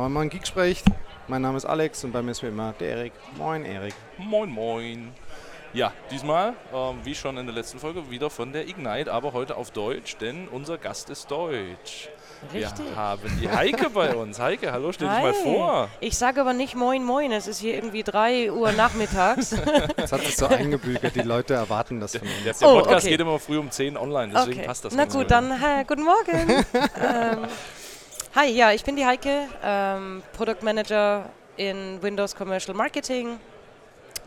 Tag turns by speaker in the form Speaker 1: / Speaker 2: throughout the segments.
Speaker 1: Moin Moin Geek spricht. Mein Name ist Alex und bei mir ist wie immer der Erik. Moin Erik.
Speaker 2: Moin Moin. Ja, diesmal, ähm, wie schon in der letzten Folge, wieder von der Ignite, aber heute auf Deutsch, denn unser Gast ist deutsch.
Speaker 3: Richtig.
Speaker 2: Wir haben die Heike bei uns. Heike, hallo, stell dich
Speaker 3: Hi.
Speaker 2: mal vor.
Speaker 3: Ich sage aber nicht Moin Moin, es ist hier irgendwie 3 Uhr nachmittags.
Speaker 1: Das hat sich so eingebügelt, die Leute erwarten das von
Speaker 2: Der,
Speaker 1: uns.
Speaker 2: der
Speaker 3: Oh,
Speaker 2: Podcast
Speaker 3: okay.
Speaker 2: geht immer früh um 10 online, deswegen passt das
Speaker 3: Na
Speaker 2: ganz
Speaker 3: gut, dann äh, guten Morgen. ähm, hi, ja, ich bin die Heike, ähm, Produktmanager in Windows Commercial Marketing.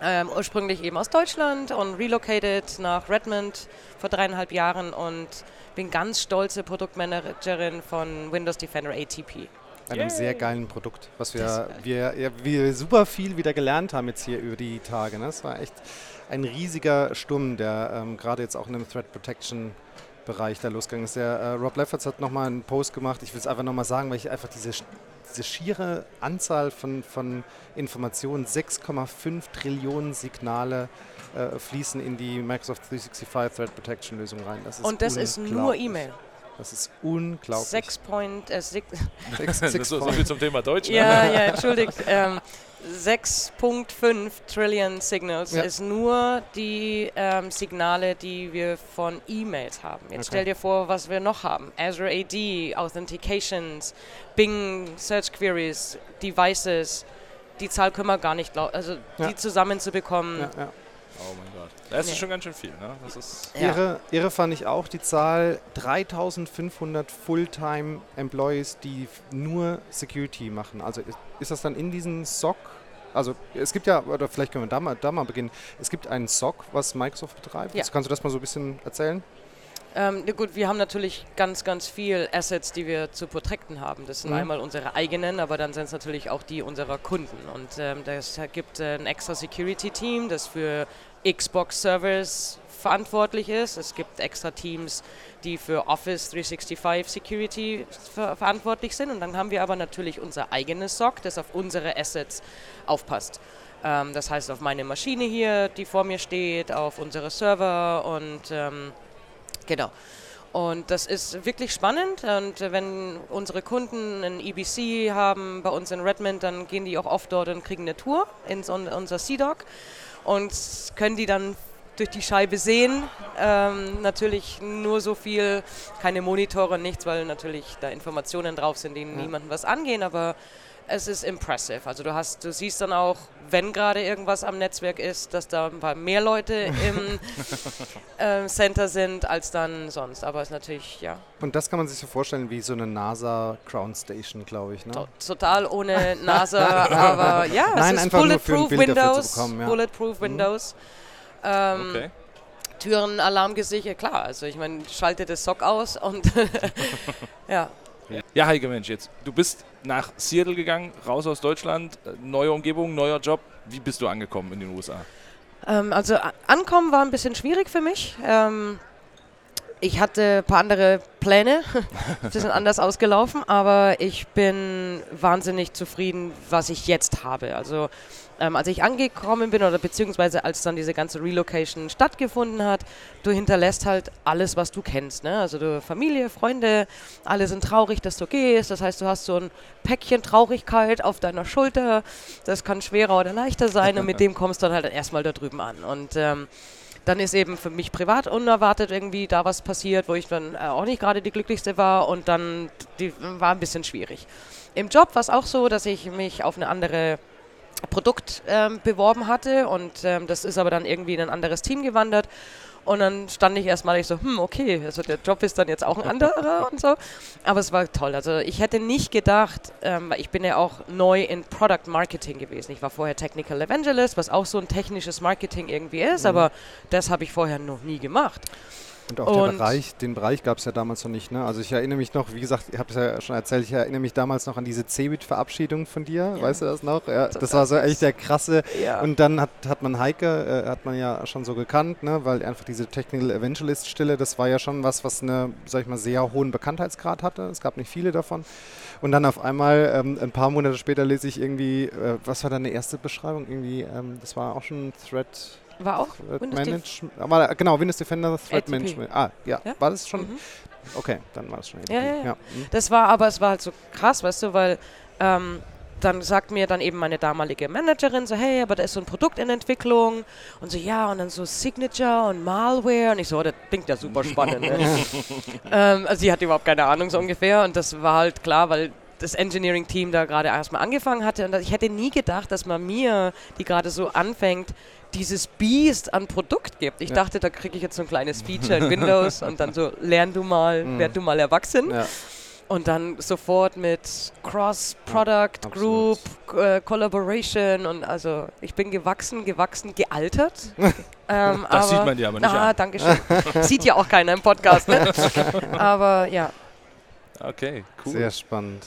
Speaker 3: Ähm, ursprünglich eben aus Deutschland und relocated nach Redmond vor dreieinhalb Jahren und bin ganz stolze Produktmanagerin von Windows Defender ATP.
Speaker 1: Einem sehr geilen Produkt, was
Speaker 3: Das
Speaker 1: wir, wir, ja, wir super viel wieder gelernt haben jetzt hier über die Tage. Ne? Es war echt ein riesiger Sturm, der ähm, gerade jetzt auch in dem Threat Protection Bereich da losgegangen ist. Der äh, Rob Lefferts hat nochmal einen Post gemacht. Ich will es einfach nochmal sagen, weil ich einfach diese, diese schiere Anzahl von, von Informationen, 6,5 Trillionen Signale äh, fließen in die Microsoft 365 Threat Protection Lösung rein. Das ist
Speaker 3: Und das ist nur. E-Mail.
Speaker 1: Das ist unglaublich.
Speaker 3: 6 Point, äh, six,
Speaker 1: six
Speaker 2: ist so, so viel zum Thema Deutsch. Ne?
Speaker 3: Ja, ja, entschuldigt. Ähm, 6.5 Trillion Signals
Speaker 1: Ja.
Speaker 3: ist nur die ähm, Signale, die wir von E-Mails haben. Jetzt
Speaker 1: Okay.
Speaker 3: stell dir vor, was wir noch haben. Azure AD, Authentications, Bing Search Queries, Devices. Die Zahl können wir gar nicht, lau- also
Speaker 1: Ja.
Speaker 3: die zusammenzubekommen.
Speaker 1: Ja, ja.
Speaker 2: Oh mein Das ist
Speaker 3: Nee.
Speaker 2: schon ganz schön viel. Ne? Das ist
Speaker 3: Ja.
Speaker 1: Irre, irre fand ich auch die Zahl 3500 Fulltime Employees, die nur Security machen. Also ist, ist das dann in diesem SOC? Also es gibt ja, oder vielleicht können wir da mal, da mal beginnen. Es gibt einen SOC, was Microsoft betreibt.
Speaker 3: Ja.
Speaker 1: Kannst du das mal so ein bisschen erzählen?
Speaker 3: Ähm, gut, wir haben natürlich ganz, ganz viel Assets, die wir zu protecten haben. Das sind
Speaker 1: Mhm.
Speaker 3: einmal unsere eigenen, aber dann sind es natürlich auch die unserer Kunden. Und ähm, das gibt äh, ein extra Security-Team, das für Xbox-Servers verantwortlich ist. Es gibt extra Teams, die für Office 365 Security ver verantwortlich sind. Und dann haben wir aber natürlich unser eigenes SOC, das auf unsere Assets aufpasst. Ähm, das heißt auf meine Maschine hier, die vor mir steht, auf unsere Server und ähm, Genau. Und das ist wirklich spannend. Und äh, wenn unsere Kunden ein EBC haben bei uns in Redmond, dann gehen die auch oft dort und kriegen eine Tour in unser C-Dock und können die dann durch die Scheibe sehen. Ähm, natürlich nur so viel, keine Monitore, nichts, weil natürlich da Informationen drauf sind, die niemandem was angehen, aber es ist impressive. Also du hast, du siehst dann auch, wenn gerade irgendwas am Netzwerk ist, dass da ein paar mehr Leute im äh, Center sind als dann sonst. Aber es ist natürlich, ja,
Speaker 1: Und das kann man sich so vorstellen wie so eine NASA Ground Station, glaube ich. Ne?
Speaker 3: to total ohne NASA, aber ja, es
Speaker 1: Nein,
Speaker 3: ist
Speaker 1: einfach nur für ein
Speaker 3: Bulletproof Windows,
Speaker 1: bekommen, ja.
Speaker 3: Bulletproof Windows. Ähm,
Speaker 2: okay.
Speaker 3: Türen, Alarmgesicher, klar. Also ich meine, schalte das Sock aus und ja.
Speaker 2: Ja, Heike, Mensch, jetzt. Du bist nach Seattle gegangen, raus aus Deutschland, äh, neue Umgebung, neuer Job. Wie bist du angekommen in den USA?
Speaker 3: Ähm, also ankommen war ein bisschen schwierig für mich. Ähm, ich hatte ein paar andere Pläne, die sind anders ausgelaufen, aber ich bin wahnsinnig zufrieden, was ich jetzt habe. Also ähm, als ich angekommen bin oder beziehungsweise als dann diese ganze Relocation stattgefunden hat, du hinterlässt halt alles, was du kennst. Ne? Also du Familie, Freunde, alle sind traurig, dass du gehst. Das heißt, du hast so ein Päckchen Traurigkeit auf deiner Schulter. Das kann schwerer oder leichter sein und mit dem kommst du dann halt erstmal da drüben an. Und ähm, dann ist eben für mich privat unerwartet irgendwie da was passiert, wo ich dann äh, auch nicht gerade die glücklichste war und dann die, war ein bisschen schwierig. Im Job war es auch so, dass ich mich auf eine andere Produkt ähm, beworben hatte und ähm, das ist aber dann irgendwie in ein anderes Team gewandert und dann stand ich erstmal ich so, hm, okay, also der Job ist dann jetzt auch ein anderer und so. Aber es war toll. Also ich hätte nicht gedacht, ähm, weil ich bin ja auch neu in Product Marketing gewesen. Ich war vorher Technical Evangelist, was auch so ein technisches Marketing irgendwie ist, aber das habe ich vorher noch nie gemacht.
Speaker 1: Und auch der
Speaker 3: Und-
Speaker 1: Bereich, den Bereich gab es ja damals noch nicht. Ne? Also ich erinnere mich noch, wie gesagt, ich habe es ja schon erzählt, ich erinnere mich damals noch an diese Cebit-Verabschiedung von dir.
Speaker 3: Ja.
Speaker 1: Weißt du das noch? Ja, das war so echt der krasse.
Speaker 3: Ja.
Speaker 1: Und dann hat, hat man Heike, äh, hat man ja schon so gekannt, ne? weil einfach diese Technical Evangelist-Stille, das war ja schon was, was eine, sag ich mal, sehr hohen Bekanntheitsgrad hatte. Es gab nicht viele davon. Und dann auf einmal, ähm, ein paar Monate später lese ich irgendwie, äh, was war deine erste Beschreibung? Irgendwie, ähm, das war auch schon Threat
Speaker 3: war auch
Speaker 1: Threat
Speaker 3: Windows
Speaker 1: Management. Aber genau, Windows Defender Threat
Speaker 3: ATP.
Speaker 1: Management. Ah, ja.
Speaker 3: Ja?
Speaker 1: War das schon?
Speaker 3: Mhm.
Speaker 1: Okay, dann war das schon ATP.
Speaker 3: Ja, ja, ja.
Speaker 1: Mhm.
Speaker 3: Das war aber, es war halt so krass, weißt du, weil ähm, dann sagt mir dann eben meine damalige Managerin so, hey, aber da ist so ein Produkt in Entwicklung und so, ja, und dann so Signature und Malware und ich so, oh, das klingt ja super spannend. ne? ähm, also sie hat überhaupt keine Ahnung so ungefähr und das war halt klar, weil das Engineering-Team da gerade erstmal angefangen hatte und ich hätte nie gedacht, dass man mir, die gerade so anfängt, dieses Biest an Produkt gibt. Ich
Speaker 1: Ja.
Speaker 3: dachte, da kriege ich jetzt so ein kleines Feature in Windows und dann so, lern du mal,
Speaker 1: Mhm.
Speaker 3: werd du mal erwachsen.
Speaker 1: Ja.
Speaker 3: Und dann sofort mit Cross-Product,
Speaker 1: Ja,
Speaker 3: Group, äh, Collaboration und also ich bin gewachsen, gewachsen, gealtert. ähm,
Speaker 2: Das
Speaker 3: aber,
Speaker 2: sieht man dir aber nicht
Speaker 3: ah,
Speaker 2: an.
Speaker 3: danke schön. Sieht ja auch keiner im Podcast, ne? aber ja,
Speaker 2: Okay, cool.
Speaker 1: Sehr spannend.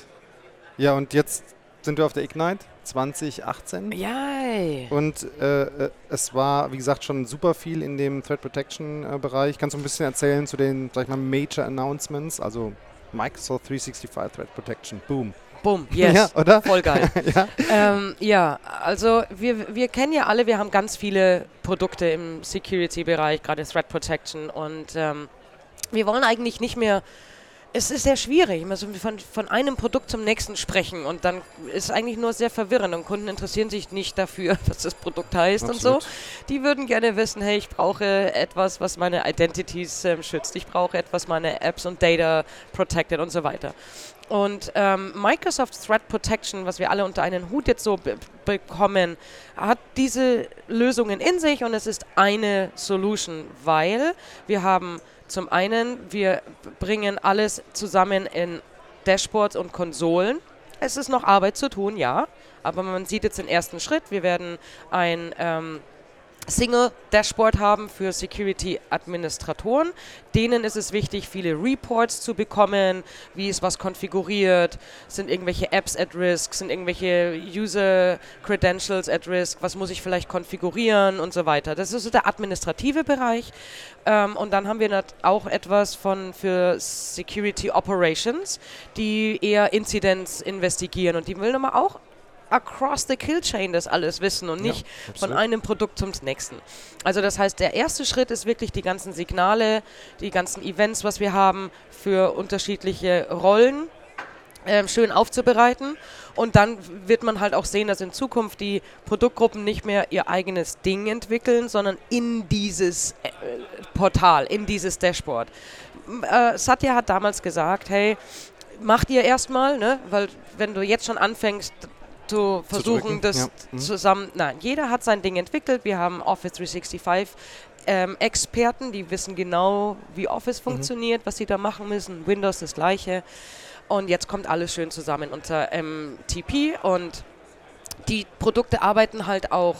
Speaker 1: Ja, und jetzt sind wir auf der Ignite 2018.
Speaker 3: Yay.
Speaker 1: Und äh, äh, es war, wie gesagt, schon super viel in dem Threat Protection äh, Bereich. Kannst du ein bisschen erzählen zu den, sag ich mal, Major Announcements? Also Microsoft 365 Threat Protection. Boom.
Speaker 3: Boom, yes.
Speaker 1: Ja, oder?
Speaker 3: Voll geil.
Speaker 1: ja.
Speaker 3: ähm, ja, also wir, wir kennen ja alle, wir haben ganz viele Produkte im Security-Bereich, gerade Threat Protection und ähm, wir wollen eigentlich nicht mehr, es ist sehr schwierig, immer so von, von einem Produkt zum nächsten sprechen und dann ist es eigentlich nur sehr verwirrend und Kunden interessieren sich nicht dafür, was das Produkt heißt und
Speaker 1: Absolut.
Speaker 3: so. Die würden gerne wissen, hey, ich brauche etwas, was meine Identities ähm, schützt, ich brauche etwas, meine Apps und Data protected und so weiter. Und ähm, Microsoft Threat Protection, was wir alle unter einen Hut jetzt so be bekommen, hat diese Lösungen in sich und es ist eine Solution, weil wir haben zum einen, wir bringen alles zusammen in Dashboards und Konsolen. Es ist noch Arbeit zu tun, ja, aber man sieht jetzt den ersten Schritt. Wir werden ein ähm, Single Dashboard haben für Security-Administratoren. Denen ist es wichtig, viele Reports zu bekommen, wie ist was konfiguriert, sind irgendwelche Apps at risk, sind irgendwelche User Credentials at risk, was muss ich vielleicht konfigurieren und so weiter. Das ist so der administrative Bereich. Ähm, und dann haben wir auch etwas von für Security Operations, die eher Incidents investigieren und die will nochmal auch across the kill chain das alles wissen und
Speaker 1: Ja,
Speaker 3: nicht von
Speaker 1: absolut.
Speaker 3: einem Produkt zum nächsten. Also das heißt, der erste Schritt ist wirklich die ganzen Signale, die ganzen Events, was wir haben für unterschiedliche Rollen ähm, schön aufzubereiten. Und dann wird man halt auch sehen, dass in Zukunft die Produktgruppen nicht mehr ihr eigenes Ding entwickeln, sondern in dieses äh, Portal, in dieses Dashboard. Äh, Satya hat damals gesagt, hey, macht ihr erstmal, ne? weil wenn du jetzt schon anfängst zu versuchen,
Speaker 1: drücken,
Speaker 3: das
Speaker 1: ja. Mhm.
Speaker 3: zusammen, nein, jeder hat sein Ding entwickelt. Wir haben Office 365 ähm, Experten, die wissen genau, wie Office funktioniert, was sie da machen müssen. Windows das gleiche. Und jetzt kommt alles schön zusammen unter MTP und die Produkte arbeiten halt auch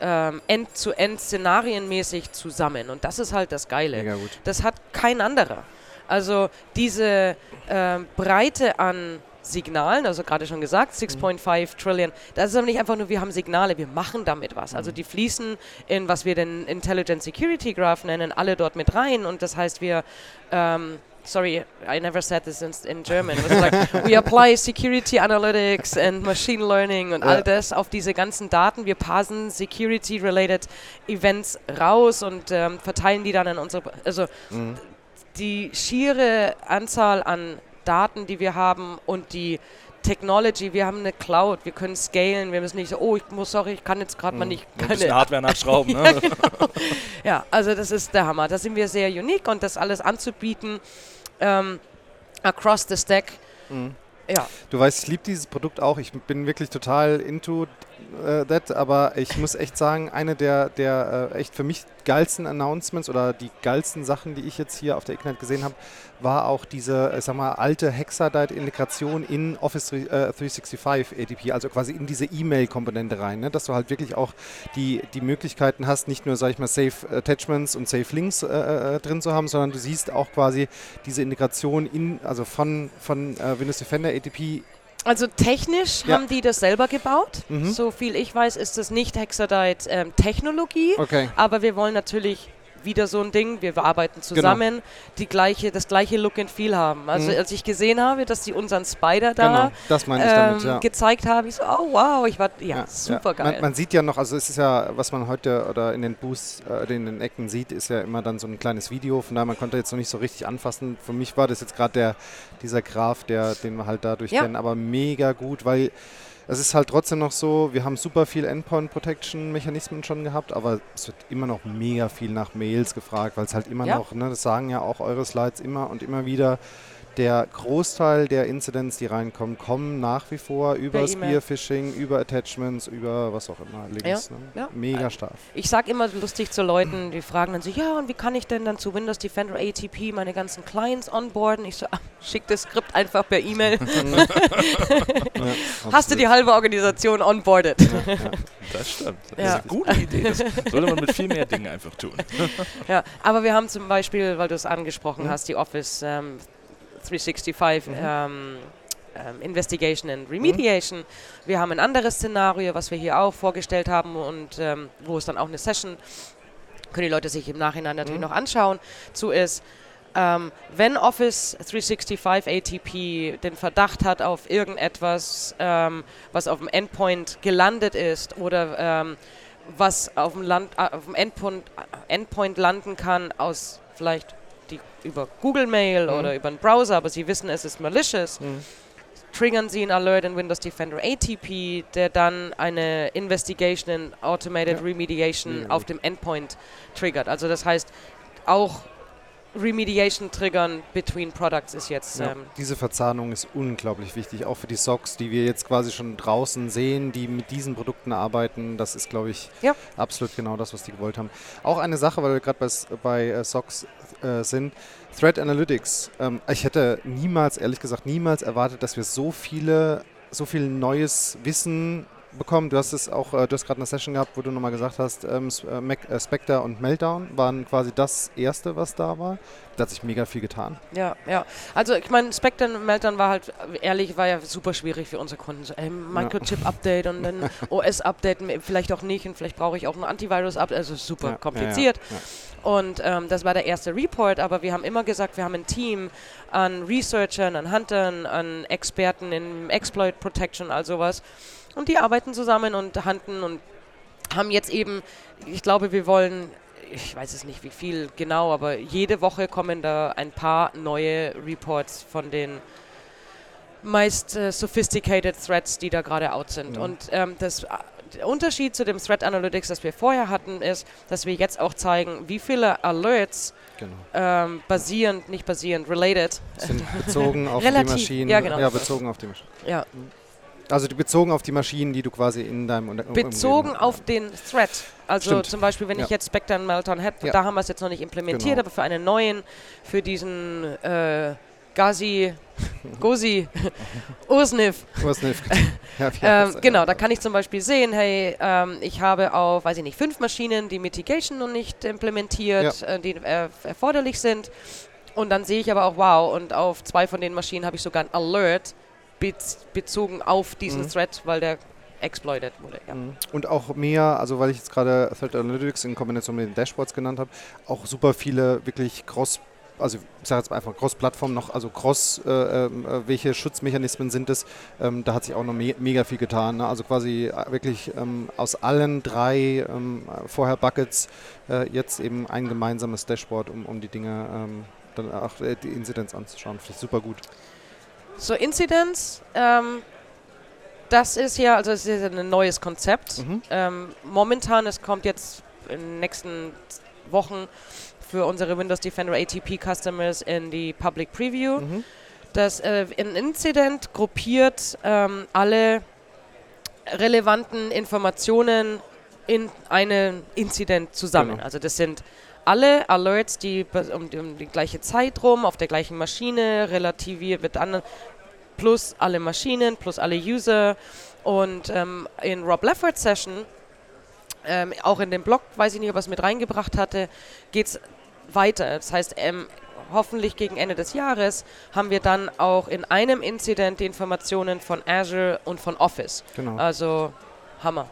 Speaker 3: ähm, end-zu-end szenarienmäßig zusammen. Und das ist halt das Geile. Das hat kein anderer. Also diese ähm, Breite an Signalen, also gerade schon gesagt, 6.5 Trillion, das ist aber nicht einfach nur, wir haben Signale, wir machen damit was. Also die fließen in, was wir den Intelligent Security Graph nennen, alle dort mit rein und das heißt, wir ähm, Sorry, I never said this in, in German. It was like, we apply security analytics and machine learning und
Speaker 1: Ja.
Speaker 3: all das auf diese ganzen Daten. Wir parsen security-related Events raus und ähm, verteilen die dann an unsere. Also
Speaker 1: Mhm.
Speaker 3: die schiere Anzahl an Daten, die wir haben und die Technology, wir haben eine Cloud, wir können scalen, wir müssen nicht so, oh, ich muss, sorry, ich kann jetzt gerade mal nicht
Speaker 2: Ein bisschen
Speaker 3: keine
Speaker 2: Hardware nachschrauben. Ne?
Speaker 3: ja, also das ist der Hammer. Da sind wir sehr unique und das alles anzubieten ähm, across the stack.
Speaker 1: Mhm.
Speaker 3: Ja,
Speaker 1: Du weißt, ich liebe dieses Produkt auch. Ich bin wirklich total into äh, that, aber ich muss echt sagen, eine der, der äh, echt für mich geilsten Announcements oder die geilsten Sachen, die ich jetzt hier auf der Ignite gesehen habe, war auch diese, ich sag mal, alte Hexadite-Integration in Office 3, äh, 365 ADP, also quasi in diese E-Mail-Komponente rein, ne? dass du halt wirklich auch die, die Möglichkeiten hast, nicht nur, sag ich mal, Safe Attachments und Safe Links äh, äh, drin zu haben, sondern du siehst auch quasi diese Integration in, also von, von äh, Windows Defender ADP
Speaker 3: also technisch
Speaker 1: Ja.
Speaker 3: haben die das selber gebaut.
Speaker 1: Mhm.
Speaker 3: So viel ich weiß, ist das nicht Hexadite-Technologie.
Speaker 1: Okay.
Speaker 3: Aber wir wollen natürlich wieder so ein Ding, wir arbeiten zusammen, genau. die gleiche, das gleiche Look and Feel haben. Also mhm. als ich gesehen habe, dass sie unseren Spider da
Speaker 1: genau, ähm, damit, ja.
Speaker 3: gezeigt haben, ich so, oh wow, ich war, ja, ja super geil.
Speaker 1: Man, man, sieht ja noch, also es ist ja, was man heute oder in den Booths, äh, in den Ecken sieht, ist ja immer dann so ein kleines Video, von daher man konnte jetzt noch nicht so richtig anfassen. Für mich war das jetzt gerade der, dieser Graph, der, den wir halt dadurch kennen, aber mega gut, weil es ist halt trotzdem noch so, wir haben super viel Endpoint Protection Mechanismen schon gehabt, aber es wird immer noch mega viel nach Mails gefragt, weil es halt immer ja. noch, ne, das sagen ja auch eure Slides immer und immer wieder, der Großteil der Incidents, die reinkommen, kommen nach wie vor über Spearfishing, über Attachments, über was auch immer, Links. Ja, ne? ja. Mega stark.
Speaker 3: Ich sage immer lustig zu Leuten, die fragen dann so, ja, und wie kann ich denn dann zu Windows Defender ATP meine ganzen Clients onboarden? Ich so, ah, schick das Skript einfach per E-Mail. ja, Hast du die halbe Organisation onboarded?
Speaker 2: Das stimmt. Das ist eine gute Idee. Das sollte man mit viel mehr Dingen einfach tun.
Speaker 3: ja, aber wir haben zum Beispiel, weil du es angesprochen mhm. hast, die Office ähm, 365 mhm. ähm, ähm, Investigation and Remediation. Mhm. Wir haben ein anderes Szenario, was wir hier auch vorgestellt haben und ähm, wo es dann auch eine Session, können die Leute sich im Nachhinein natürlich mhm. noch anschauen, zu ist, ähm, wenn Office 365 ATP den Verdacht hat auf irgendetwas, ähm, was auf dem Endpoint gelandet ist oder ähm, was auf dem, Land, äh, auf dem Endpoint, Endpoint landen kann aus vielleicht die über Google Mail mhm. oder über einen Browser, aber sie wissen, es ist malicious, mhm. triggern sie einen Alert in Windows Defender ATP, der dann eine Investigation in Automated ja. Remediation mhm. auf dem Endpoint triggert. Also das heißt, auch Remediation triggern between Products ist jetzt.
Speaker 1: Ja, ähm diese Verzahnung ist unglaublich wichtig, auch für die Socks, die wir jetzt quasi schon draußen sehen, die mit diesen Produkten arbeiten. Das ist, glaube ich, ja. absolut genau das, was die gewollt haben. Auch eine Sache, weil wir gerade bei, bei äh, Socks äh, sind, Thread Analytics. Ähm, ich hätte niemals, ehrlich gesagt, niemals erwartet, dass wir so viele, so viel neues Wissen bekommen. Du hast es auch, äh, du hast gerade eine Session gehabt, wo du nochmal gesagt hast, ähm, äh, äh, Spectre und Meltdown waren quasi das erste, was da war. Da hat sich mega viel getan.
Speaker 3: Ja, ja. Also ich meine, Spectre und Meltdown war halt, ehrlich, war ja super schwierig für unsere Kunden. So, ey, Microchip-Update und dann OS-Update, vielleicht auch nicht und vielleicht brauche ich auch ein Antivirus-Update. Also super ja, kompliziert. Ja, und ähm, das war der erste Report, aber wir haben immer gesagt, wir haben ein Team an Researchern, an Huntern, an Experten in Exploit Protection, all sowas. Und die arbeiten zusammen und handeln und haben jetzt eben, ich glaube, wir wollen, ich weiß es nicht wie viel genau, aber jede Woche kommen da ein paar neue Reports von den meist äh, sophisticated Threats, die da gerade out sind. Ja. Und ähm, das der Unterschied zu dem Threat Analytics, das wir vorher hatten, ist, dass wir jetzt auch zeigen, wie viele Alerts genau. ähm, basierend, nicht basierend, related.
Speaker 1: Sind bezogen auf die Maschinen. Ja, genau. ja, bezogen auf die Maschinen. Ja. Also die bezogen auf die Maschinen, die du quasi in deinem
Speaker 3: Unter Bezogen auf den Threat. Also Stimmt. zum Beispiel, wenn ja. ich jetzt Spectre und Meltdown hätte, ja. da haben wir es jetzt noch nicht implementiert, genau. aber für einen neuen, für diesen äh, Gazi, Gozi, Ursnif. Ursnif. ja, ähm, genau, da kann ich zum Beispiel sehen, hey, ähm, ich habe auf, weiß ich nicht, fünf Maschinen die Mitigation noch nicht implementiert, ja. äh, die äh, erforderlich sind. Und dann sehe ich aber auch, wow, und auf zwei von den Maschinen habe ich sogar ein Alert, bezogen auf diesen mhm. Thread, weil der exploited wurde. Ja. Mhm.
Speaker 1: Und auch mehr, also weil ich jetzt gerade Thread Analytics in Kombination mit den Dashboards genannt habe, auch super viele wirklich cross also ich sage jetzt einfach Cross-Plattform noch, also Cross, äh, äh, welche Schutzmechanismen sind es? Ähm, da hat sich auch noch me mega viel getan. Ne? Also quasi äh, wirklich ähm, aus allen drei ähm, vorher Buckets äh, jetzt eben ein gemeinsames Dashboard, um, um die Dinge ähm, dann auch äh, die Inzidenz anzuschauen. Finde ich super gut.
Speaker 3: So, Incidents, ähm, das ist ja, also es ist ein neues Konzept. Mhm. Ähm, momentan, es kommt jetzt in den nächsten Wochen für unsere Windows Defender ATP Customers in die Public Preview. Mhm. Das äh, ein Incident gruppiert ähm, alle relevanten Informationen in einen Incident zusammen. Genau. Also das sind alle Alerts, die um, um, die gleiche Zeit rum, auf der gleichen Maschine, relativiert mit anderen, plus alle Maschinen, plus alle User. Und ähm, in Rob Lefferts Session, ähm, auch in dem Blog, weiß ich nicht, ob er es mit reingebracht hatte, geht es weiter. Das heißt, ähm, hoffentlich gegen Ende des Jahres haben wir dann auch in einem Incident die Informationen von Azure und von Office. Genau. Also Hammer.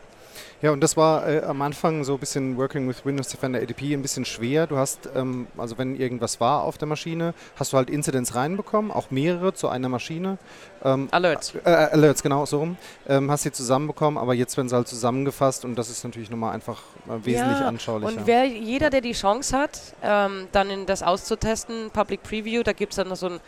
Speaker 1: Ja, und das war äh, am Anfang so ein bisschen Working with Windows Defender ADP ein bisschen schwer. Du hast, ähm, also wenn irgendwas war auf der Maschine, hast du halt Incidents reinbekommen, auch mehrere zu einer Maschine.
Speaker 3: Ähm, Alerts.
Speaker 1: Äh, äh, Alerts, genau, so rum. Ähm, hast sie zusammenbekommen, aber jetzt werden sie halt zusammengefasst und das ist natürlich nochmal einfach äh, wesentlich ja, anschaulicher.
Speaker 3: Und wer, jeder, der die Chance hat, ähm, dann in das auszutesten, Public Preview, da gibt es dann noch so ein,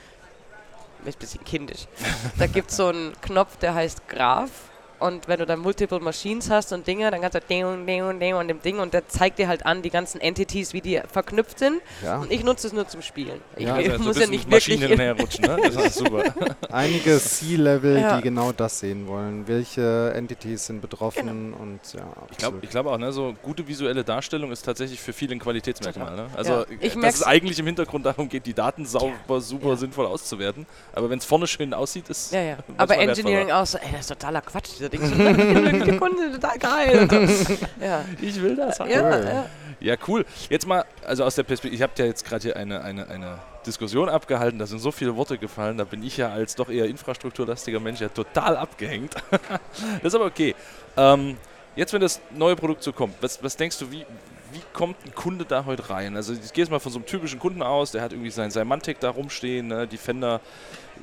Speaker 3: ist ein bisschen kindisch, da gibt es so einen Knopf, der heißt Graph und wenn du dann Multiple Machines hast und Dinge, dann kannst du ding, ding, ding und dem Ding und der zeigt dir halt an, die ganzen Entities, wie die verknüpft sind. Ja. Und ich nutze es nur zum Spielen. Ich
Speaker 2: ja, also muss ja nicht Maschinen wirklich herrutschen, ne? Das ist super.
Speaker 1: Einige C-Level, ja. die genau das sehen wollen. Welche Entities sind betroffen genau. und ja.
Speaker 2: Ich glaube glaub auch, ne, so gute visuelle Darstellung ist tatsächlich für viele ein Qualitätsmerkmal. Ne? Also, ja. dass es eigentlich im Hintergrund darum geht, die Daten sauber, super sinnvoll auszuwerten. Aber wenn es vorne schön aussieht, ist.
Speaker 3: Ja, ja. Aber Engineering auch so, ey, das ist totaler Quatsch, dieser Ding. die Kunde, total geil. So.
Speaker 2: Ja. Ich will das. Haben. Ja, ja. ja, cool. Jetzt mal, also aus der Perspektive, ich habe ja jetzt gerade hier eine, eine, eine Diskussion abgehalten, da sind so viele Worte gefallen, da bin ich ja als doch eher infrastrukturlastiger Mensch ja total abgehängt. das ist aber okay. Ähm, jetzt, wenn das neue Produkt so kommt, was, was denkst du, wie, wie kommt ein Kunde da heute rein? Also ich gehe jetzt mal von so einem typischen Kunden aus, der hat irgendwie sein, sein Mantic da rumstehen, ne? die Fender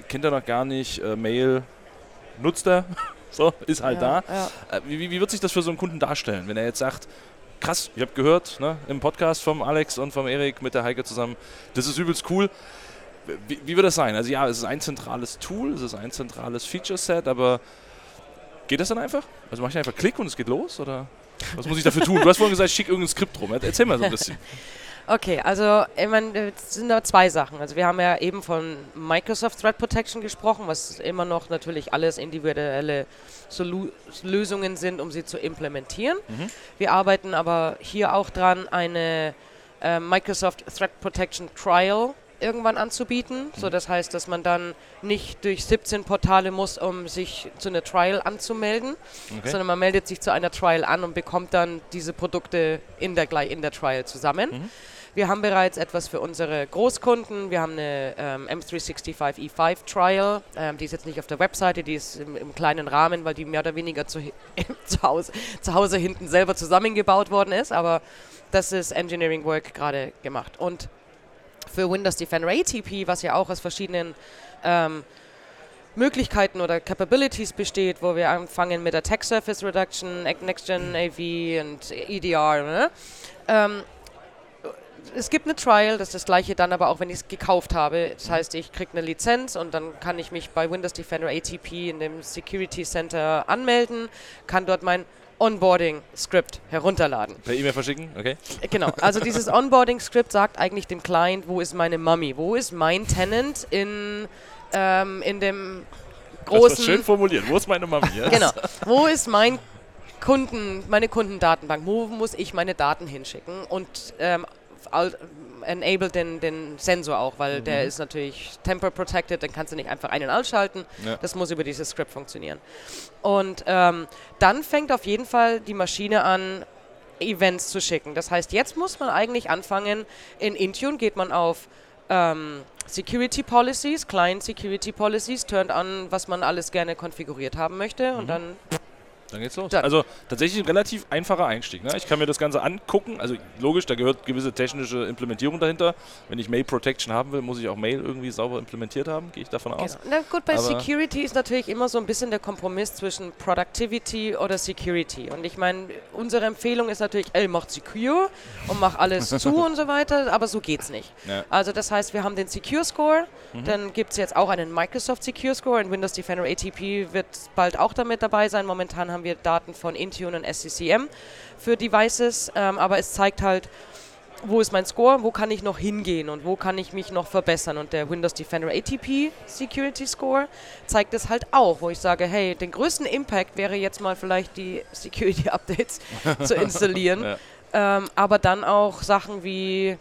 Speaker 2: kennt er noch gar nicht, äh, Mail nutzt er, so, ist halt ja, da. Ja. Äh, wie, wie wird sich das für so einen Kunden darstellen, wenn er jetzt sagt, krass, ich habe gehört ne, im Podcast vom Alex und vom Erik mit der Heike zusammen, das ist übelst cool. Wie, wie, wird das sein? Also ja, es ist ein zentrales Tool, es ist ein zentrales Feature-Set, aber geht das dann einfach? Also mache ich einfach Klick und es geht los? Oder was muss ich dafür tun? Du hast vorhin gesagt, ich schicke irgendein Skript rum. Erzähl mal so ein bisschen.
Speaker 3: Okay, also ich meine, es sind da zwei Sachen. Also wir haben ja eben von Microsoft Threat Protection gesprochen, was immer noch natürlich alles individuelle Solu Lösungen sind, um sie zu implementieren. Mhm. Wir arbeiten aber hier auch dran, eine äh, Microsoft Threat Protection Trial irgendwann anzubieten. Mhm. So, das heißt, dass man dann nicht durch 17 Portale muss, um sich zu einer Trial anzumelden, okay. sondern man meldet sich zu einer Trial an und bekommt dann diese Produkte in der, in der Trial zusammen. Mhm. Wir haben bereits etwas für unsere Großkunden. Wir haben eine ähm, M365 E5 Trial. Ähm, die ist jetzt nicht auf der Webseite, die ist im, im kleinen Rahmen, weil die mehr oder weniger zu, zu, Hause, zu Hause hinten selber zusammengebaut worden ist. Aber das ist Engineering Work gerade gemacht. Und für Windows Defender ATP, was ja auch aus verschiedenen ähm, Möglichkeiten oder Capabilities besteht, wo wir anfangen mit Tech Surface Reduction, Next Gen AV und EDR. Ne? Ähm, es gibt eine Trial, das ist das gleiche dann aber auch, wenn ich es gekauft habe. Das heißt, ich kriege eine Lizenz und dann kann ich mich bei Windows Defender ATP in dem Security Center anmelden, kann dort mein Onboarding-Skript herunterladen.
Speaker 2: Per E-Mail verschicken, okay.
Speaker 3: Äh, genau, also dieses Onboarding-Skript sagt eigentlich dem Client, wo ist meine Mummy, wo ist mein Tenant in, ähm, in dem großen... Das ist
Speaker 2: schön formuliert, wo ist meine Mummy?
Speaker 3: Genau, wo ist mein Kunden, meine Kundendatenbank, wo muss ich meine Daten hinschicken und ähm, enable den, den Sensor auch, weil mhm. der ist natürlich temper protected, dann kannst du nicht einfach einen ausschalten. Ja. Das muss über dieses Script funktionieren. Und ähm, dann fängt auf jeden Fall die Maschine an, Events zu schicken. Das heißt, jetzt muss man eigentlich anfangen, in Intune geht man auf ähm, Security Policies, Client Security Policies, turnt an, was man alles gerne konfiguriert haben möchte mhm. und dann
Speaker 2: dann geht's los. Dann. Also tatsächlich ein relativ einfacher Einstieg. Ne? Ich kann mir das Ganze angucken. Also logisch, da gehört gewisse technische Implementierung dahinter. Wenn ich Mail Protection haben will, muss ich auch Mail irgendwie sauber implementiert haben, gehe ich davon aus.
Speaker 3: Genau. Na gut, bei Aber Security ist natürlich immer so ein bisschen der Kompromiss zwischen Productivity oder Security. Und ich meine, unsere Empfehlung ist natürlich, ey, macht secure und mach alles zu und so weiter, aber so geht's nicht. Ja. Also das heißt, wir haben den Secure Score, mhm. dann gibt es jetzt auch einen Microsoft Secure Score und Windows Defender ATP wird bald auch damit dabei sein. Momentan haben wir Daten von Intune und SCCM für Devices, ähm, aber es zeigt halt, wo ist mein Score, wo kann ich noch hingehen und wo kann ich mich noch verbessern. Und der Windows Defender ATP Security Score zeigt es halt auch, wo ich sage, hey, den größten Impact wäre jetzt mal vielleicht die Security Updates zu installieren. Ja. Ähm, aber dann auch Sachen wie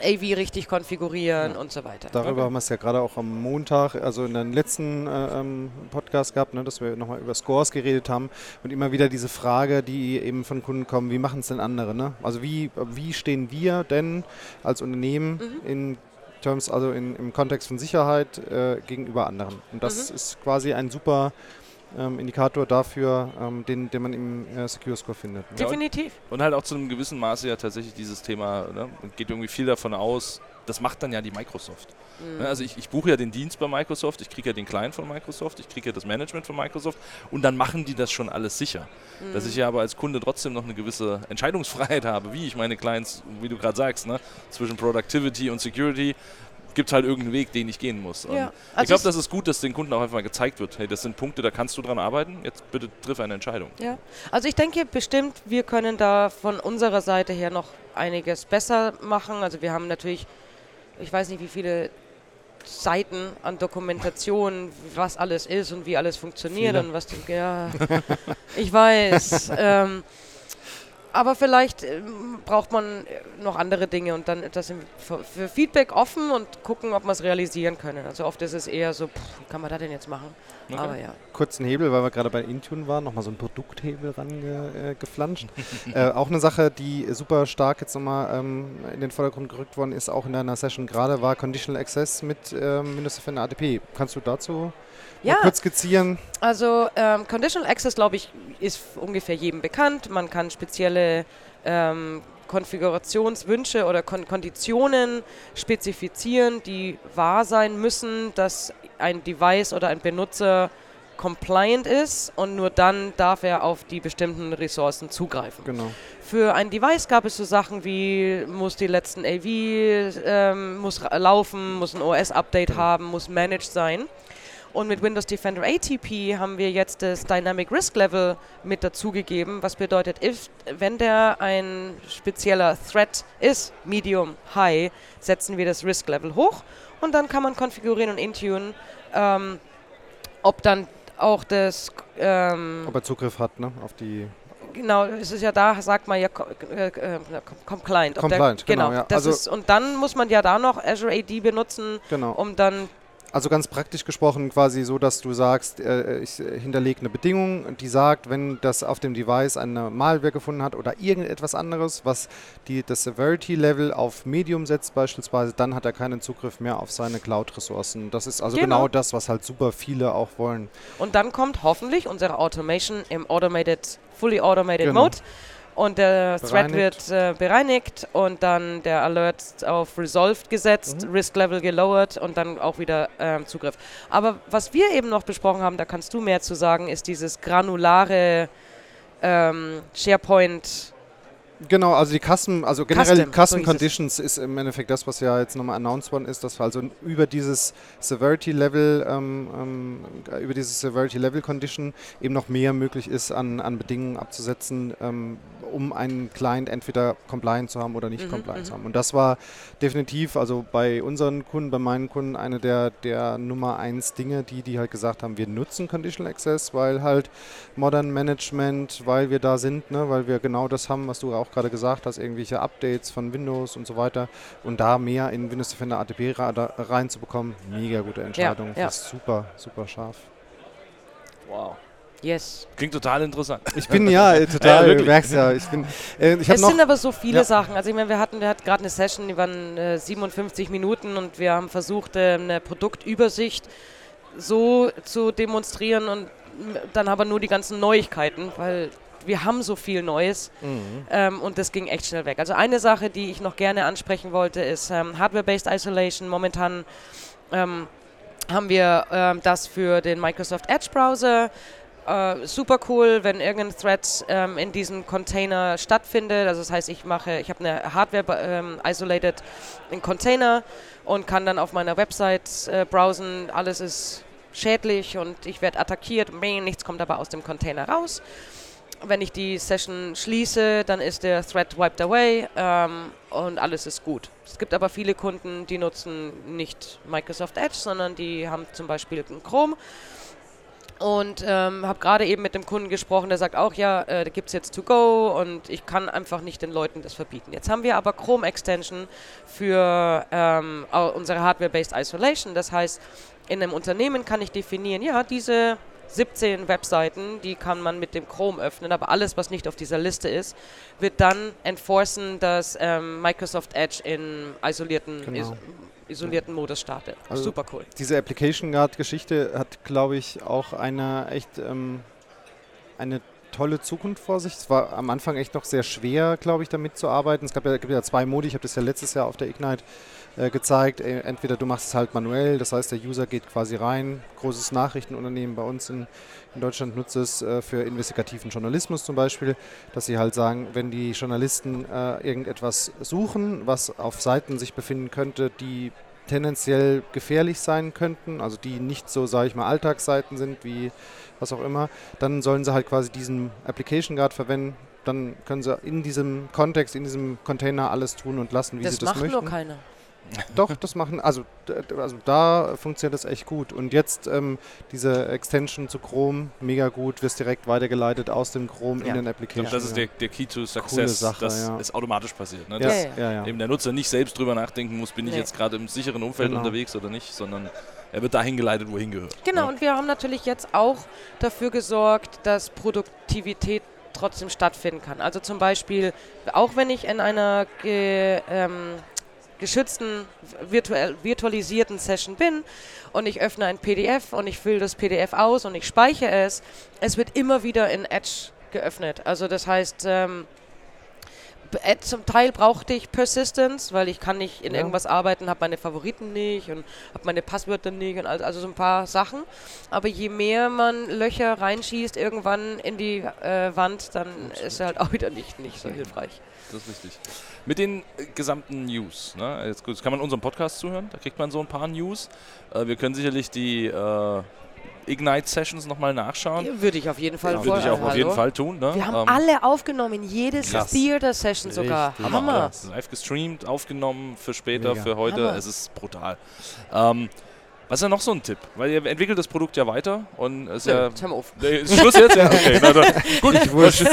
Speaker 3: AV richtig konfigurieren ja. und so weiter.
Speaker 1: Darüber haben wir es ja gerade auch am Montag, also in den letzten äh, ähm, Podcast gehabt, ne, dass wir nochmal über Scores geredet haben und immer wieder diese Frage, die eben von Kunden kommen, wie machen es denn andere? Ne? Also wie, wie stehen wir denn als Unternehmen mhm. in Terms, also in, im Kontext von Sicherheit äh, gegenüber anderen? Und das mhm. ist quasi ein super ähm, Indikator dafür, ähm, den, den man im äh, Secure Score findet.
Speaker 3: Ne? Definitiv.
Speaker 2: Und halt auch zu einem gewissen Maße ja tatsächlich dieses Thema, ne, geht irgendwie viel davon aus, das macht dann ja die Microsoft. Mhm. Ne, also ich, ich buche ja den Dienst bei Microsoft, ich kriege ja den Client von Microsoft, ich kriege ja das Management von Microsoft und dann machen die das schon alles sicher. Mhm. Dass ich ja aber als Kunde trotzdem noch eine gewisse Entscheidungsfreiheit habe, wie ich meine Clients, wie du gerade sagst, ne, zwischen Productivity und Security gibt es halt irgendeinen Weg, den ich gehen muss. Ja. Also ich glaube, das ist gut, dass den Kunden auch einfach mal gezeigt wird, hey, das sind Punkte, da kannst du dran arbeiten, jetzt bitte triff eine Entscheidung.
Speaker 3: Ja, also ich denke bestimmt, wir können da von unserer Seite her noch einiges besser machen. Also wir haben natürlich, ich weiß nicht, wie viele Seiten an Dokumentation, was alles ist und wie alles funktioniert Viele. und was. Ja, ich weiß. ähm, aber vielleicht äh, braucht man noch andere Dinge und dann das für, für Feedback offen und gucken, ob wir es realisieren können. Also oft ist es eher so, pff, wie kann man das denn jetzt machen? Okay. Aber ja.
Speaker 1: Kurzen Hebel, weil wir gerade bei Intune waren, nochmal so ein Produkthebel rangeflanscht. Äh, äh, auch eine Sache, die super stark jetzt nochmal ähm, in den Vordergrund gerückt worden ist, auch in deiner Session gerade, war Conditional Access mit ähm, Windows Defender ADP. Kannst du dazu ja. kurz skizzieren?
Speaker 3: Also ähm, Conditional Access, glaube ich, ist ungefähr jedem bekannt. Man kann spezielle ähm, Konfigurationswünsche oder Kon Konditionen spezifizieren, die wahr sein müssen, dass ein Device oder ein Benutzer compliant ist und nur dann darf er auf die bestimmten Ressourcen zugreifen.
Speaker 1: Genau.
Speaker 3: Für ein Device gab es so Sachen wie, muss die letzten AV ähm, muss laufen, muss ein OS-Update genau. haben, muss managed sein. Und mit Windows Defender ATP haben wir jetzt das Dynamic Risk Level mit dazugegeben, was bedeutet, if, wenn der ein spezieller Threat ist, Medium, High, setzen wir das Risk Level hoch und dann kann man konfigurieren und intunen, ähm, ob dann auch das... Ähm,
Speaker 1: ob er Zugriff hat ne, auf die
Speaker 3: genau, es ist ja da, sagt man ja äh, äh, Compliant.
Speaker 1: Compliant,
Speaker 3: der, genau. genau ja. also ist, und dann muss man ja da noch Azure AD benutzen,
Speaker 1: genau.
Speaker 3: um dann
Speaker 1: also ganz praktisch gesprochen quasi so, dass du sagst, äh, ich hinterlege eine Bedingung, die sagt, wenn das auf dem Device eine Malware gefunden hat oder irgendetwas anderes, was die, das Severity-Level auf Medium setzt beispielsweise, dann hat er keinen Zugriff mehr auf seine Cloud-Ressourcen. Das ist also genau. genau das, was halt super viele auch wollen.
Speaker 3: Und dann kommt hoffentlich unsere Automation im Automated, Fully Automated genau. Mode und der Thread wird äh, bereinigt und dann der Alert auf Resolved gesetzt, mhm. Risk Level gelowert und dann auch wieder ähm, Zugriff. Aber was wir eben noch besprochen haben, da kannst du mehr zu sagen, ist dieses granulare ähm, SharePoint
Speaker 1: Genau, also die Custom, also generell Custom, Custom so Conditions ist im Endeffekt das, was ja jetzt nochmal announced worden ist, dass also über dieses Severity Level, ähm, ähm, über dieses Severity Level Condition eben noch mehr möglich ist, an, an Bedingungen abzusetzen, ähm, um einen Client entweder compliant zu haben oder nicht mhm, compliant zu mhm. haben. Und das war definitiv, also bei unseren Kunden, bei meinen Kunden, eine der, der Nummer eins Dinge, die, die halt gesagt haben, wir nutzen Conditional Access, weil halt Modern Management, weil wir da sind, ne, weil wir genau das haben, was du auch gerade gesagt hast, irgendwelche Updates von Windows und so weiter und da mehr in Windows Defender ATP reinzubekommen, mega gute Entscheidung. Ja, ja. Super, super scharf.
Speaker 2: Wow.
Speaker 3: Yes.
Speaker 2: Klingt total interessant.
Speaker 1: Ich bin ja äh, total, ja, du merkst ja, ich bin.
Speaker 3: Äh, ich es sind aber so viele ja. Sachen. Also ich meine, wir hatten, wir hatten gerade eine Session, die waren äh, 57 Minuten und wir haben versucht, äh, eine Produktübersicht so zu demonstrieren und dann aber nur die ganzen Neuigkeiten, weil wir haben so viel Neues mhm. ähm, und das ging echt schnell weg. Also eine Sache, die ich noch gerne ansprechen wollte, ist ähm, Hardware-Based Isolation. Momentan ähm, haben wir ähm, das für den Microsoft Edge Browser. Uh, super cool, wenn irgendein Thread ähm, in diesem Container stattfindet. Also das heißt, ich mache, ich habe eine Hardware ähm, isolated in Container und kann dann auf meiner Website äh, browsen. Alles ist schädlich und ich werde attackiert. Nichts kommt aber aus dem Container raus wenn ich die Session schließe, dann ist der Thread wiped away ähm, und alles ist gut. Es gibt aber viele Kunden, die nutzen nicht Microsoft Edge, sondern die haben zum Beispiel Chrome. Und ähm, habe gerade eben mit dem Kunden gesprochen, der sagt auch, ja, äh, da gibt es jetzt To Go und ich kann einfach nicht den Leuten das verbieten. Jetzt haben wir aber Chrome Extension für ähm, unsere Hardware-Based Isolation. Das heißt, in einem Unternehmen kann ich definieren, ja, diese 17 Webseiten, die kann man mit dem Chrome öffnen, aber alles, was nicht auf dieser Liste ist, wird dann enforcen, dass ähm, Microsoft Edge in isolierten
Speaker 1: genau.
Speaker 3: Isolierten Modus starte. Also Super cool.
Speaker 1: Diese Application Guard-Geschichte hat, glaube ich, auch eine echt ähm, eine tolle Zukunft vor sich. Es war am Anfang echt noch sehr schwer, glaube ich, damit zu arbeiten. Es gab ja, gibt ja zwei Modi. Ich habe das ja letztes Jahr auf der Ignite äh, gezeigt. Äh, entweder du machst es halt manuell, das heißt, der User geht quasi rein. Großes Nachrichtenunternehmen bei uns in, in Deutschland nutzt es äh, für investigativen Journalismus zum Beispiel, dass sie halt sagen, wenn die Journalisten äh, irgendetwas suchen, was auf Seiten sich befinden könnte, die tendenziell gefährlich sein könnten, also die nicht so, sage ich mal, Alltagsseiten sind wie was auch immer, dann sollen sie halt quasi diesen Application Guard verwenden. Dann können sie in diesem Kontext, in diesem Container alles tun und lassen, wie das sie das möchten. Das macht nur keiner. Doch, das machen, also, also da funktioniert das echt gut. Und jetzt ähm, diese Extension zu Chrome, mega gut, wirst direkt weitergeleitet aus dem Chrome ja. in den Application.
Speaker 2: Das ist der, der Key to Success, Sache, dass ja. es automatisch passiert. Ne? Dass ja, eben der Nutzer nicht selbst drüber nachdenken muss, bin nee. ich jetzt gerade im sicheren Umfeld genau. unterwegs oder nicht, sondern er wird dahin geleitet, wohin gehört.
Speaker 3: Genau, und wir haben natürlich jetzt auch dafür gesorgt, dass Produktivität trotzdem stattfinden kann. Also zum Beispiel, auch wenn ich in einer ähm, geschützten, virtuell, virtualisierten Session bin und ich öffne ein PDF und ich fülle das PDF aus und ich speichere es, es wird immer wieder in Edge geöffnet. Also das heißt, ähm, zum Teil brauchte ich Persistence, weil ich kann nicht in ja. irgendwas arbeiten, habe meine Favoriten nicht und habe meine Passwörter nicht und also, also so ein paar Sachen. Aber je mehr man Löcher reinschießt irgendwann in die äh, Wand, dann Absolut. ist er halt auch wieder nicht, nicht so hilfreich.
Speaker 2: Das ist richtig. Mit den äh, gesamten News, ne? jetzt, jetzt kann man unserem Podcast zuhören, da kriegt man so ein paar News. Äh, wir können sicherlich die äh, Ignite-Sessions nochmal nachschauen.
Speaker 3: Würde ich auf jeden Fall
Speaker 2: ja, Würde ich auch auf jeden Fall tun. Ne?
Speaker 3: Wir haben ähm, alle aufgenommen, jedes Theater-Session sogar.
Speaker 2: Hammer. Live gestreamt, aufgenommen für später, Mega. für heute. Hammer. Es ist brutal. Ähm, was ist ja noch so ein Tipp? Weil ihr entwickelt das Produkt ja weiter und es ist ja.
Speaker 3: Hör mal auf.
Speaker 2: Nee, ist Schluss jetzt? Ja, okay. Na, na, gut, ich wurscht,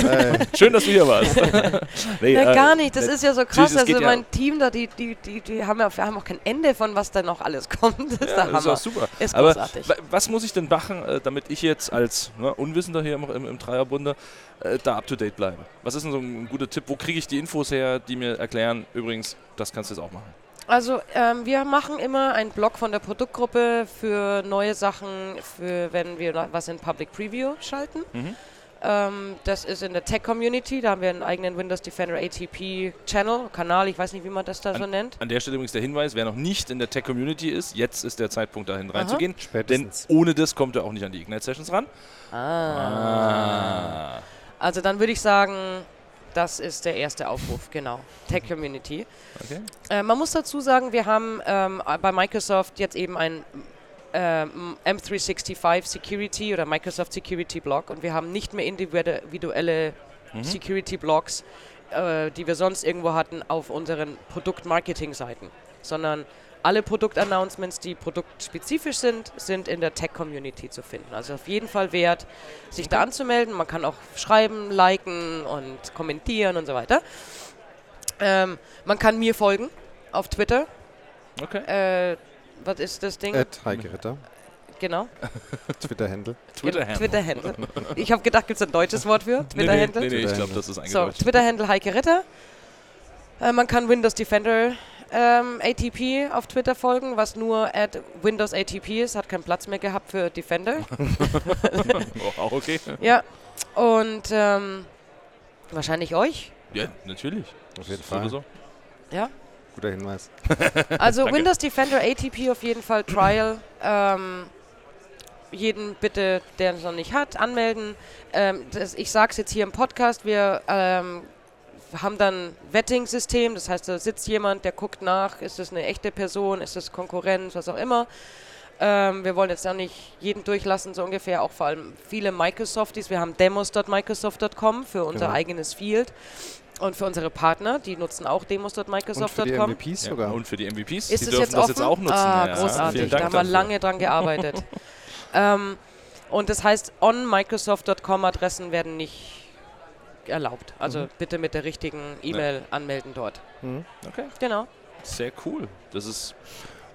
Speaker 2: schön, dass du hier warst.
Speaker 3: nee, Na, äh, gar nicht, das ist ja so krass. Also mein ja Team da, die, die, die, die haben ja wir haben auch kein Ende von was da noch alles kommt.
Speaker 2: Das ist, ja, das ist auch super. Ist großartig. Aber was muss ich denn machen, äh, damit ich jetzt als ne, Unwissender hier im, im, im Dreierbunde äh, da up to date bleibe? Was ist denn so ein guter Tipp? Wo kriege ich die Infos her, die mir erklären, übrigens, das kannst du jetzt auch machen?
Speaker 3: Also ähm, wir machen immer einen Blog von der Produktgruppe für neue Sachen, für wenn wir was in Public Preview schalten. Mhm. Ähm, das ist in der Tech Community, da haben wir einen eigenen Windows Defender ATP Channel, Kanal, ich weiß nicht, wie man das da
Speaker 2: an,
Speaker 3: so nennt.
Speaker 2: An der Stelle übrigens der Hinweis, wer noch nicht in der Tech Community ist, jetzt ist der Zeitpunkt dahin Aha. reinzugehen. Spätestens. Denn ohne das kommt er auch nicht an die Ignite Sessions ran.
Speaker 3: Ah. ah. Also dann würde ich sagen, das ist der erste Aufruf, genau. Tech Community. Okay. Äh, man muss dazu sagen, wir haben ähm, bei Microsoft jetzt eben ein äh, M365 Security oder Microsoft Security Blog und wir haben nicht mehr individuelle mhm. Security Blogs, äh, die wir sonst irgendwo hatten, auf unseren Produktmarketing-Seiten, sondern alle Produktannouncements, die produktspezifisch sind, sind in der Tech-Community zu finden. Also auf jeden Fall wert, sich da anzumelden. Man kann auch schreiben, liken und kommentieren und so weiter. Ähm, man kann mir folgen auf Twitter. Okay. Äh, was ist das Ding?
Speaker 1: Ed Heike Ritter.
Speaker 3: Genau.
Speaker 1: Twitter-Handle.
Speaker 3: Twitter-Handle. Twitter-Handle. Ich habe gedacht, gibt es ein deutsches Wort für? Twitter-Handle?
Speaker 2: Nee, nee, nee, ich glaube, das ist eingedeutscht.
Speaker 3: So, Twitter-Handle Heike Ritter. Äh, man kann Windows Defender ähm, ATP auf Twitter folgen, was nur at Windows ATP ist, hat keinen Platz mehr gehabt für Defender.
Speaker 2: oh, auch okay.
Speaker 3: Ja, und ähm, wahrscheinlich euch.
Speaker 2: Ja, natürlich.
Speaker 1: Auf jeden Fall. Sowieso.
Speaker 3: Ja.
Speaker 1: Guter Hinweis.
Speaker 3: Also Windows Defender ATP auf jeden Fall Trial. Ähm, jeden bitte, der es noch nicht hat, anmelden. Ähm, das, ich sage es jetzt hier im Podcast, wir ähm, haben dann Vetting-System, das heißt, da sitzt jemand, der guckt nach, ist das eine echte Person, ist das Konkurrenz, was auch immer. Ähm, wir wollen jetzt auch nicht jeden durchlassen, so ungefähr, auch vor allem viele Microsofties. Wir haben demos.microsoft.com für unser genau. eigenes Field. Und für unsere Partner, die nutzen auch demos.microsoft.com. Und für
Speaker 2: die MVPs sogar. Ja, und für die MVPs,
Speaker 3: ist die dürfen jetzt das jetzt auch nutzen. Ah, ja, großartig, da haben wir lange dran gearbeitet. ähm, und das heißt, on Microsoft.com Adressen werden nicht erlaubt. Also mhm. bitte mit der richtigen E-Mail ja. anmelden dort.
Speaker 2: Mhm. Okay. Genau. Sehr cool. Das ist,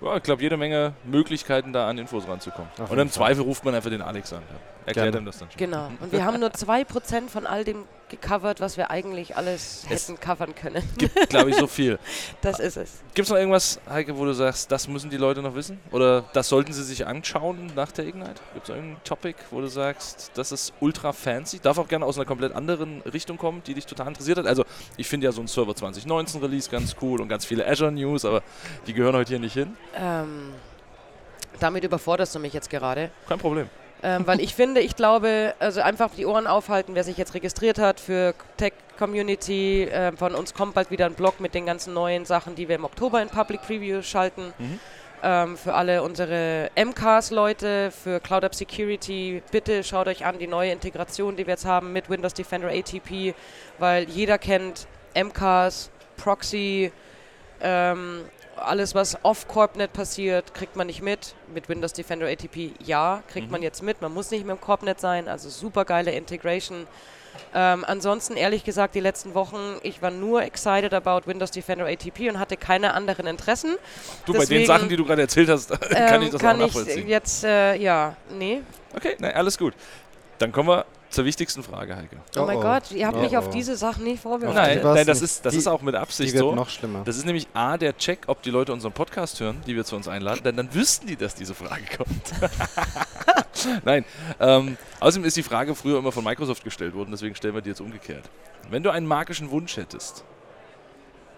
Speaker 2: ja, ich glaube, jede Menge Möglichkeiten, da an Infos ranzukommen. Ach, Und im Zweifel ruft man einfach den Alex an. Erklär dem das dann schon.
Speaker 3: Genau. Und wir haben nur 2% von all dem gecovert, was wir eigentlich alles
Speaker 2: Es
Speaker 3: hätten covern können.
Speaker 2: Gibt, glaube ich, so viel.
Speaker 3: Das ist es.
Speaker 2: Gibt es noch irgendwas, Heike, wo du sagst, das müssen die Leute noch wissen? Oder das sollten sie sich anschauen nach der Ignite? Gibt es irgendein Topic, wo du sagst, das ist ultra fancy? Darf auch gerne aus einer komplett anderen Richtung kommen, die dich total interessiert hat. Also ich finde ja so ein Server 2019 Release ganz cool und ganz viele Azure News, aber die gehören heute hier nicht hin.
Speaker 3: Ähm, damit überforderst du mich jetzt gerade.
Speaker 2: Kein Problem.
Speaker 3: Ähm, weil ich finde, ich glaube, also einfach die Ohren aufhalten, wer sich jetzt registriert hat für Tech Community. Äh, von uns kommt bald wieder ein Blog mit den ganzen neuen Sachen, die wir im Oktober in Public Preview schalten.
Speaker 2: Mhm.
Speaker 3: Ähm, für alle unsere MCAS-Leute, für Cloud App Security, bitte schaut euch an die neue Integration, die wir jetzt haben mit Windows Defender ATP, weil jeder kennt MCAS, Proxy, ähm, alles, was off Corpnet passiert, kriegt man nicht mit. Mit Windows Defender ATP ja, kriegt
Speaker 2: Mhm.
Speaker 3: man jetzt mit. Man muss nicht mehr im Corpnet sein, also super geile Integration. Ähm, ansonsten, ehrlich gesagt, die letzten Wochen, ich war nur excited about Windows Defender ATP und hatte keine anderen Interessen.
Speaker 2: Du, bei den
Speaker 3: Deswegen,
Speaker 2: Sachen, die du gerade erzählt hast, kann ich
Speaker 3: Ähm,
Speaker 2: das
Speaker 3: kann
Speaker 2: auch
Speaker 3: ich
Speaker 2: nachvollziehen.
Speaker 3: jetzt, äh, ja, nee.
Speaker 2: Okay, nein, alles gut. Dann kommen wir zur wichtigsten Frage, Heike.
Speaker 3: Oh, mein
Speaker 1: Oh, oh.
Speaker 3: Gott, ihr habt
Speaker 1: Oh,
Speaker 3: mich auf
Speaker 1: oh.
Speaker 3: diese Sachen nicht vorbereitet.
Speaker 2: Nein,
Speaker 1: die
Speaker 2: nein das, ist, das
Speaker 1: Die-
Speaker 2: ist auch mit
Speaker 1: Die
Speaker 2: Absicht
Speaker 1: wird
Speaker 2: so.
Speaker 1: noch schlimmer.
Speaker 2: Das ist nämlich A, der Check, ob die Leute unseren Podcast hören, die wir zu uns einladen, denn dann wüssten die, dass diese Frage kommt. Nein. Ähm, außerdem ist die Frage früher immer von Microsoft gestellt worden, deswegen stellen wir die jetzt umgekehrt. Wenn du einen magischen Wunsch hättest,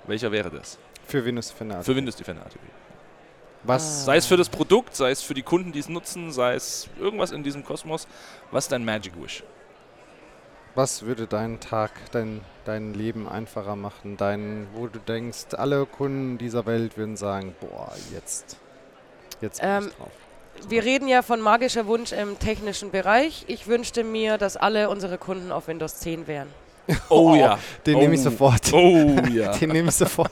Speaker 2: welcher wäre das?
Speaker 1: Für Windows Defender.
Speaker 2: Für Windows Defender ATP.
Speaker 1: Was?
Speaker 2: Sei es für das Produkt, sei es für die Kunden, die es nutzen, sei es irgendwas in diesem Kosmos. Was ist dein Magic Wish?
Speaker 1: Was würde deinen Tag, dein, dein Leben einfacher machen? Dein, wo du denkst, alle Kunden dieser Welt würden sagen, boah, jetzt. Jetzt bin
Speaker 3: Ähm,
Speaker 1: ich drauf.
Speaker 3: Wir reden ja von magischer Wunsch im technischen Bereich. Ich wünschte mir, dass alle unsere Kunden auf Windows 10 wären.
Speaker 2: Oh, ja.
Speaker 1: Den
Speaker 2: oh.
Speaker 1: nehme ich sofort.
Speaker 2: Oh ja.
Speaker 1: Den nehme ich sofort.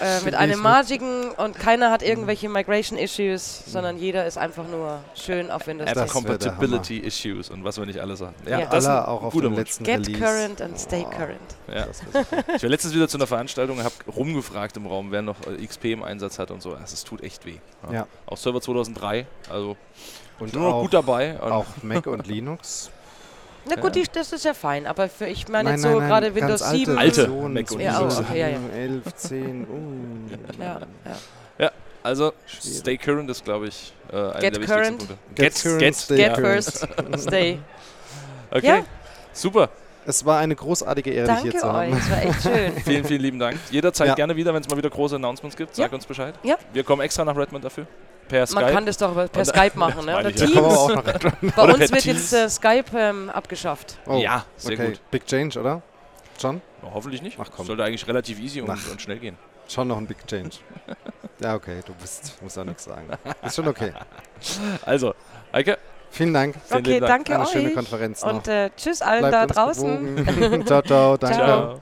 Speaker 3: Äh, mit einem
Speaker 1: mit.
Speaker 3: magigen und keiner hat irgendwelche Migration Issues, sondern jeder ist einfach nur schön auf Windows
Speaker 1: Das
Speaker 3: 10.
Speaker 1: wär der
Speaker 2: Compatibility Issues und was wir nicht alles sagen. Ja,
Speaker 3: Ja.
Speaker 2: das ist
Speaker 1: Alle auch auf dem letzten
Speaker 3: Get
Speaker 1: Release.
Speaker 3: current and stay
Speaker 1: Boah,
Speaker 3: current.
Speaker 2: Ja. Ich war letztens wieder zu einer Veranstaltung und habe rumgefragt im Raum, wer noch äh, XP im Einsatz hat und so. Also, Es tut echt weh.
Speaker 1: Ja.
Speaker 2: Auch Server 2003, also
Speaker 1: Und
Speaker 2: nur noch
Speaker 1: auch,
Speaker 2: gut dabei. Und
Speaker 1: auch Mac und Linux.
Speaker 3: Na gut,
Speaker 2: Ja.
Speaker 3: die, das ist ja fein, aber für, ich meine
Speaker 1: Nein,
Speaker 3: jetzt so gerade Windows
Speaker 1: alte
Speaker 3: 7.
Speaker 2: Alte Mac und
Speaker 3: Ja, oh, okay, ja, ja.
Speaker 1: 11, 10, uh.
Speaker 3: Ja, ja.
Speaker 2: also
Speaker 1: Schwierig.
Speaker 2: Stay Current ist, glaube ich, äh, einer
Speaker 3: Get
Speaker 2: der wichtigsten
Speaker 3: current.
Speaker 2: Punkte.
Speaker 1: Get current,
Speaker 2: get,
Speaker 1: stay
Speaker 3: Get
Speaker 2: ja.
Speaker 3: first, stay.
Speaker 2: Okay,
Speaker 3: Ja.
Speaker 2: super.
Speaker 1: Es war eine großartige Ehre, dich hier
Speaker 3: Danke
Speaker 1: zu haben.
Speaker 3: euch, es war echt schön.
Speaker 2: Vielen, vielen lieben Dank. Jederzeit
Speaker 1: Ja.
Speaker 2: gerne wieder, wenn es mal wieder große Announcements gibt. Sag
Speaker 3: Ja.
Speaker 2: uns Bescheid.
Speaker 3: Ja.
Speaker 2: Wir kommen extra nach Redmond dafür. Per
Speaker 3: Man
Speaker 2: Skype.
Speaker 3: kann das doch per
Speaker 2: Und-
Speaker 3: Skype machen, ne? Oder Teams.
Speaker 1: auch noch
Speaker 3: Bei
Speaker 2: Oder
Speaker 3: uns
Speaker 2: per
Speaker 3: wird
Speaker 2: Teams.
Speaker 3: jetzt äh, Skype ähm, abgeschafft.
Speaker 1: Oh,
Speaker 2: Ja, sehr
Speaker 1: okay.
Speaker 2: gut.
Speaker 1: Big Change, oder? Schon?
Speaker 2: Na, hoffentlich nicht.
Speaker 1: Ach komm.
Speaker 2: Sollte eigentlich relativ easy und, und schnell gehen.
Speaker 1: Schon noch ein Big Change. ja, okay, du bist, musst auch nichts sagen. Ist schon okay.
Speaker 2: Also, Eike,
Speaker 1: Vielen Dank.
Speaker 2: Vielen
Speaker 3: Okay,
Speaker 2: Dank.
Speaker 3: danke
Speaker 1: Eine
Speaker 3: euch.
Speaker 1: schöne Konferenz noch.
Speaker 3: Und äh, tschüss allen
Speaker 1: Bleibt
Speaker 3: da draußen.
Speaker 1: ciao, ciao. Danke.
Speaker 2: Ciao.